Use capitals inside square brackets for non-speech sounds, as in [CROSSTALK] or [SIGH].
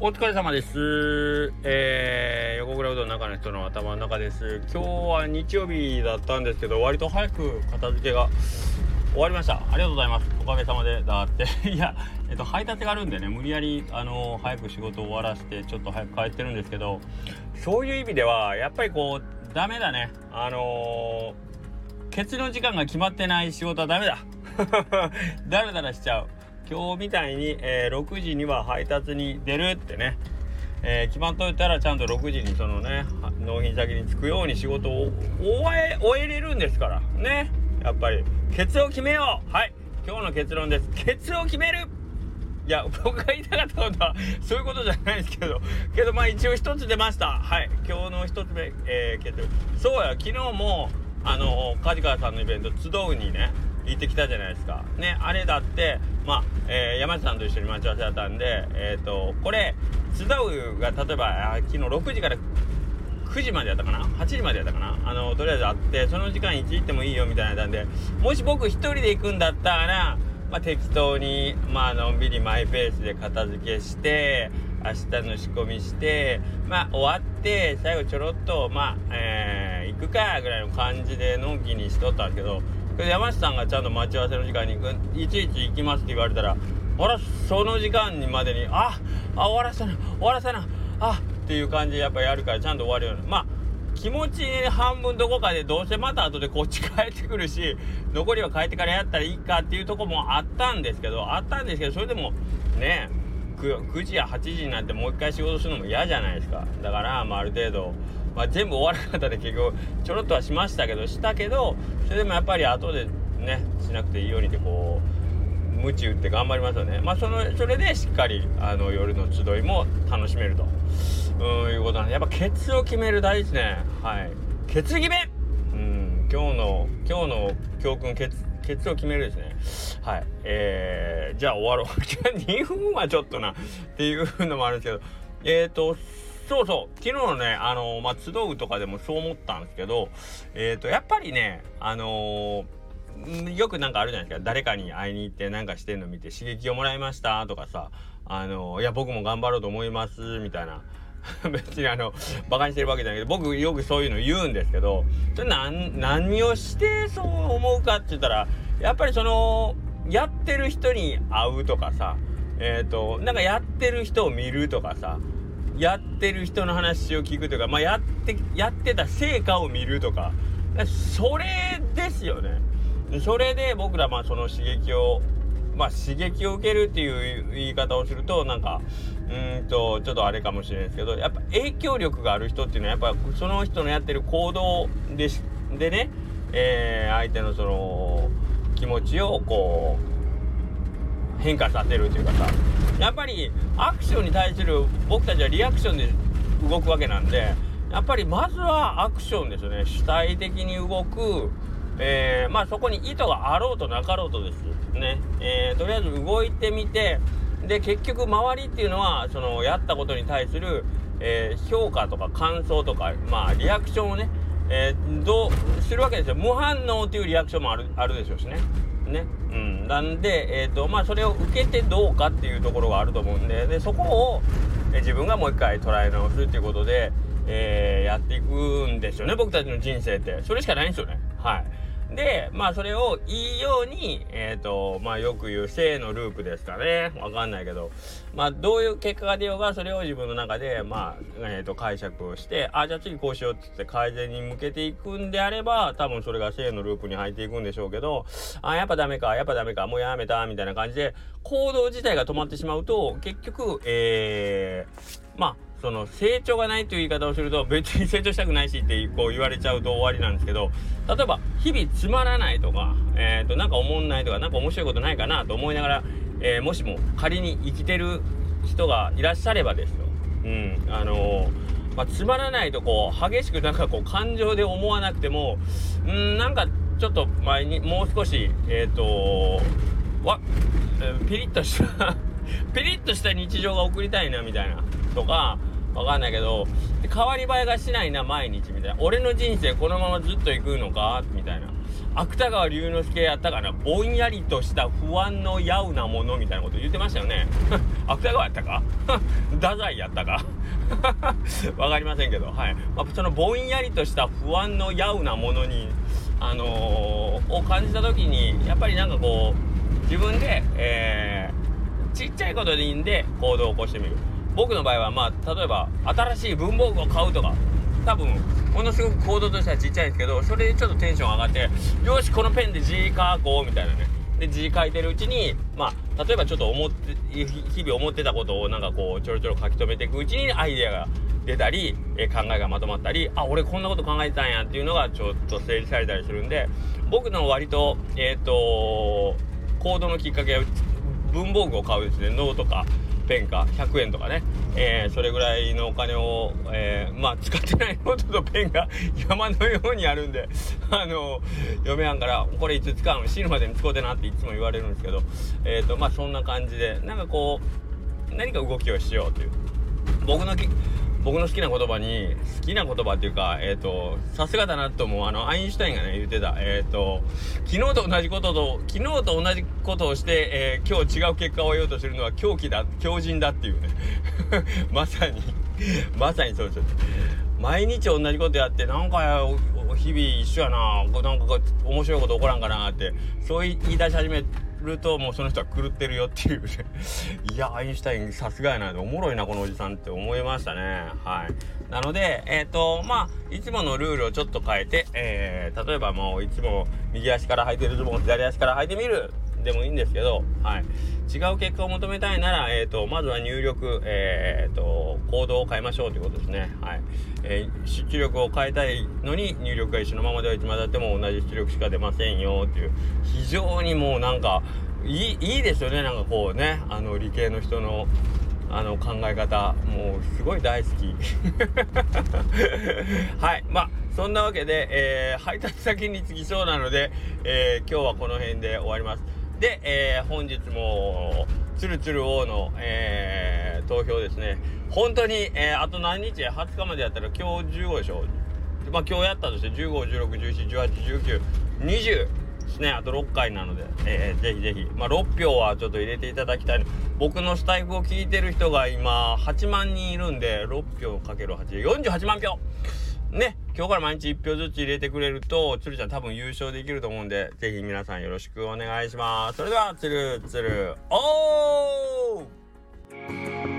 お疲れ様です。えー、横倉うどんの中の人の頭の中です。今日は日曜日だったんですけど、割と早く片付けが終わりました。ありがとうございます。おかげさまで。だって [LAUGHS] いや、えっと、配達があるんでね、無理やり、あの、早く仕事終わらせて、ちょっと早く帰ってるんですけど、そういう意味では、やっぱりこう、ダメだね。あのー、ケツの時間が決まってない仕事はダメだ。だらだらしちゃう。今日みたいに、えー、6時には配達に出るってね、えー、決まっといたらちゃんと6時にそのね納品先に着くように仕事を終え終えれるんですから。ね。やっぱりケツを決めよう。はい。今日の結論です。ケツを決める。いや僕が言いたかったことはそういうことじゃないですけど。けどまあ一応一つ出ました。はい。今日の一つ目、えー、ケツそうや。昨日もあの梶川さんのイベント集うにね行ってきたじゃないですか。ね、あれだって、まあ、えー、山下さんと一緒に待ち合わせだったんで、えっ、ー、と、これ、津田うが例えば、昨日6時から9時までやったかな ?8 時までやったかな？あの、とりあえずあって、その時間いつ行ってもいいよみたいななんで、もし僕一人で行くんだったら、まあ、適当に、まあのんびりマイペースで片付けして、明日の仕込みして、まあ、終わって、最後ちょろっと、まあ、えー、行くか、ぐらいの感じでのんきにしとったんですけど、山下さんがちゃんと待ち合わせの時間にいちいち行きますって言われたらあらその時間にまでにああ終わらせな終わらせなあっていう感じでやっぱやるからちゃんと終わるように。まあ気持ち半分どこかでどうせまた後でこっち帰ってくるし残りは帰ってからやったらいいかっていうとこもあったんですけどあったんですけどそれでもね 9, 9時や8時になってもう一回仕事するのも嫌じゃないですか。だから、まあ、ある程度まあ、全部終わらなかったで結局ちょろっとはしましたけどしたけどそれでもやっぱり後でねしなくていいようにってこう鞭打って頑張りますよね。まあそのそれでしっかりあの夜の集いも楽しめると。うんいうことなんでやっぱケツを決める大事ですね。はい。ケツ決め。うん今日の今日の教訓ケツケツを決めるですね。はい。えー、じゃあ終わろう。[LAUGHS] じゃあ2分はちょっとな。っていうのもあるんですけど。えっ、ー、とそうそう。昨日のねあのまあ集うとかでもそう思ったんですけどえっ、ー、とやっぱりねあのー、よくなんかあるじゃないですか。誰かに会いに行ってなんかしてんの見て刺激をもらいましたとかさあの、いや僕も頑張ろうと思いますみたいな。[LAUGHS] 別にあのバカにしてるわけじゃないけど僕よくそういうの言うんですけどそれ何何をしてそう思うかって言ったらやっぱりそのやってる人に会うとかさえっ、ー、となんかやってる人を見るとかさやってる人の話を聞くとか、まあ、やってやってた成果を見るとかそれですよね。それで僕らまあその刺激をまあ刺激を受けるっていう言い方をするとなんかうんとちょっとあれかもしれないですけどやっぱ影響力がある人っていうのはやっぱその人のやってる行動ででね、えー、相手のその気持ちをこう変化させるというかさやっぱりアクションに対する僕たちはリアクションで動くわけなんでやっぱりまずはアクションですよね。主体的に動く、えー、まあそこに意図があろうとなかろうとですね、えー、とりあえず動いてみてで結局周りっていうのはそのやったことに対する、えー、評価とか感想とかまあリアクションをね、えどうするわけですよ。無反応っていうリアクションもあるあるでしょうしね。ね。うん。なんで、えっ、ー、と、まあ、それを受けてどうかっていうところがあると思うんで、で、そこを、え自分がもう一回捉え直すっていうことで、えー、やっていくんですよね、僕たちの人生って。それしかないんですよね。はい。で、まあそれをいいように、えっ、ー、と、まあよく言う正のループですかね。わかんないけど、まあどういう結果が出ようが、それを自分の中で、まあ、えっ、ー、と、解釈をして、あ、じゃあ次こうしようってって改善に向けていくんであれば、多分それが正のループに入っていくんでしょうけど、あ、やっぱダメか、やっぱダメか、もうやめた、みたいな感じで、行動自体が止まってしまうと、結局、えー、まあ、その成長がないという言い方をすると別に成長したくないしってこう言われちゃうと終わりなんですけど例えば日々つまらないとか、えー、となんか思んないとかなんか面白いことないかなと思いながら、えー、もしも仮に生きてる人がいらっしゃればですよ、うんあのー、まあ、つまらないとこう激しくなんかこう感情で思わなくてもうんなんかちょっと前にもう少しえっ、ー、とわ、えー、ピリッとした [LAUGHS] ピリッとした日常が送りたいなみたいなとかわかんないけど変わり映えがしないな毎日みたいな。俺の人生このままずっと行くのか？みたいな。芥川龍之介やったかな？ぼんやりとした不安のやうなものみたいなこと言ってましたよね。[LAUGHS] 芥川やったか？[LAUGHS] 太宰やったか？[LAUGHS] わかりませんけど。はい、まあ、そのぼんやりとした不安のやうなものにあのー、を感じた時にやっぱりなんかこう自分で、えー、ちっちゃいことでいいんで行動を起こしてみる。僕の場合はまあ例えば新しい文房具を買うとか多分ものすごく行動としてはちっちゃいんですけどそれでちょっとテンション上がってよしこのペンで字書こうみたいなねで字書いてるうちにまあ例えばちょっと思って日々思ってたことをなんかこうちょろちょろ書き留めていくうちにアイデアが出たり、えー、考えがまとまったりあ俺こんなこと考えてたんやっていうのがちょっと整理されたりするんで僕の割とえっ、ー、と行動のきっかけは文房具を買うですね。ノートかペンか100円とかね、えー、それぐらいのお金を、えー、まあ使ってないノートとペンが [LAUGHS] 山のようにあるんであの嫁はんから「これいつ使うの？死ぬまでに使うてな」っていつも言われるんですけど。えっ、とまあそんな感じでなんかこう何か動きをしようという。僕の僕の好きな言葉に好きな言葉っていうかえっ、ー、とさすがだなと思う。あのアインシュタインがね言ってた。えっ、ー、と昨日と同じことと昨日と同じことをして、えー、今日違う結果を得ようとするのは狂気だ狂人だっていうね。[LAUGHS] まさに。[LAUGHS] まさにそうです。毎日同じことやってなんか日々一緒やな。なんか面白いこと起こらんかなってそう言い出し始めるともうその人は狂ってるよっていう。ね [LAUGHS] いやアインシュタインさすがやなおもろいなこのおじさんって思いましたね。はい。なのでえっ、ー、とまあいつものルールをちょっと変えて、えー、例えばもういつも右足から履いてるズボン左足から履いてみる。でもいいんですけど、はい、違う結果を求めたいなら、えーと、まずは入力、えーと、行動を変えましょうということですね、はい。えー、出力を変えたいのに入力が一緒のままではいつまでたっても同じ出力しか出ませんよっていう。非常にもうなんかいいいいですよね。なんかこうねあの理系の人のあの考え方。もうすごい大好き。[LAUGHS] はい。まあそんなわけで、えー、配達先に着きそうなので、えー、今日はこの辺で終わりますで、えー、本日もつるつる王の、えー、投票ですね。本当に、えー、あと何日？20日までやったら今日15でしょ。まあ今日やったとして151617181920ですね。あと6回なので、えー、ぜひぜひ、まあ、6票はちょっと入れていただきたい。僕のスタイフを聞いてる人が今8万人いるんで6票かける8で48万票。ね、今日から毎日1票ずつ入れてくれると、つるちゃん多分優勝できると思うんで、ぜひ皆さんよろしくお願いします。それでは、つるつる、おー